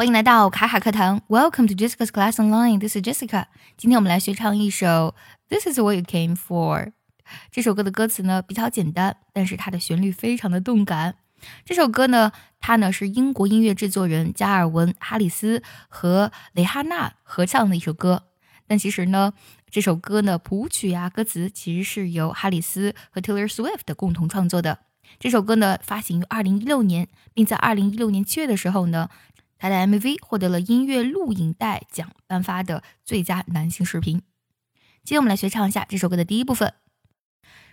欢迎来到卡卡课堂，Welcome to Jessica's Class Online. This is Jessica. 今天我们来学唱一首《This Is What You Came For》。这首歌的歌词呢比较简单，但是它的旋律非常的动感。这首歌呢，它呢是英国音乐制作人加尔文·哈里斯和蕾哈娜合唱的一首歌。但其实呢，这首歌呢谱曲啊歌词其实是由哈里斯和 Taylor Swift 共同创作的。这首歌呢发行于二零一六年，并在二零一六年七月的时候呢，他的 MV 获得了音乐录影带奖颁发的最佳男性视频。今天我们来学唱一下这首歌的第一部分。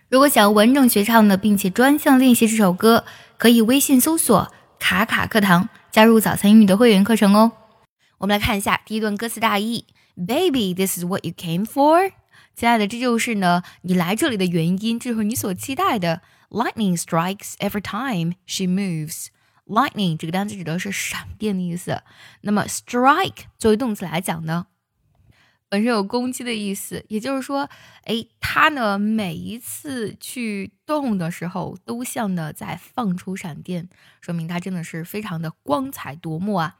如果想要完整学唱的，并且专项练习这首歌，可以微信搜索“卡卡课堂”，加入早餐英语的会员课程哦。我们来看一下第一段歌词大意：Baby, this is what you came for。亲爱的，这就是呢你来这里的原因，这是你所期待的。Lightning strikes every time she moves。Lightning 这个单词指的是闪电的意思。那么 strike 作为动词来讲呢？本身有攻击的意思，也就是说，哎，它呢每一次去动的时候，都像呢在放出闪电，说明它真的是非常的光彩夺目啊。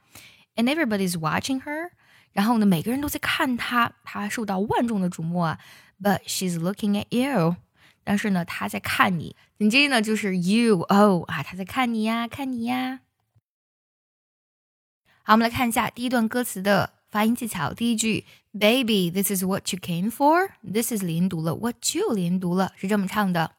And everybody's watching her，然后呢每个人都在看她，她受到万众的瞩目啊。But she's looking at you，但是呢他在看你。紧接着呢就是 you，哦啊，他在看你呀，看你呀。好，我们来看一下第一段歌词的发音技巧。第一句，Baby, this is what you came for. This is 连读了，what you 连读了，是这么唱的。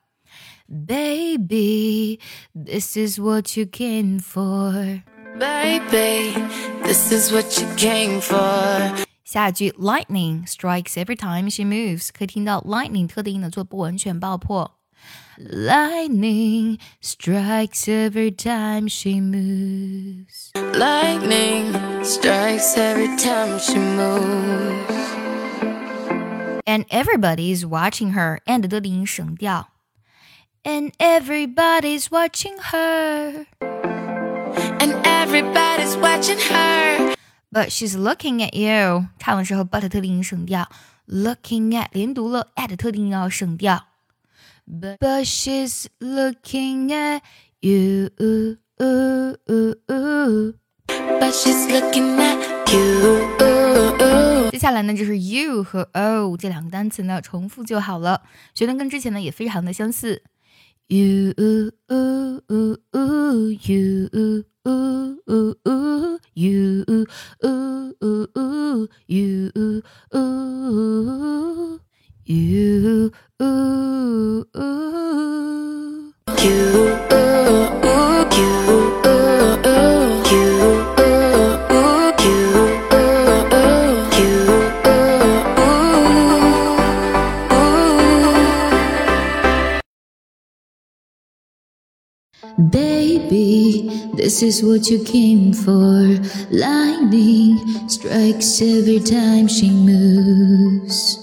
Baby, this is what you came for. Baby, this is what you came for. 下一句，Lightning strikes every time she moves，可以听到 lightning 特定音的做不完全爆破。Lightning strikes every time she moves. Lightning strikes every time she moves. And everybody's watching her. And 的音省掉。And everybody's watching her. And everybody's watching her. But she's looking at you. 唱的时候 but 特定音省掉。Looking at 连读了，at 特定音要省掉。But, but she's looking at you. But she's looking at you. 接下来呢，就是 you 和 o 这两个单词呢，重复就好了。学的跟之前呢也非常的相似。You, ooh, ooh, ooh, you, ooh, ooh, ooh, you, ooh, ooh, ooh, you, ooh, ooh, you, ooh, ooh. you. Baby, this is what you came for. Lightning strikes every time she moves.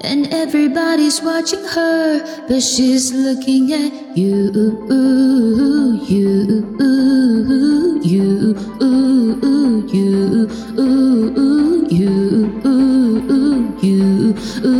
And everybody's watching her, but she's looking at you, you, you, you, you, you, you.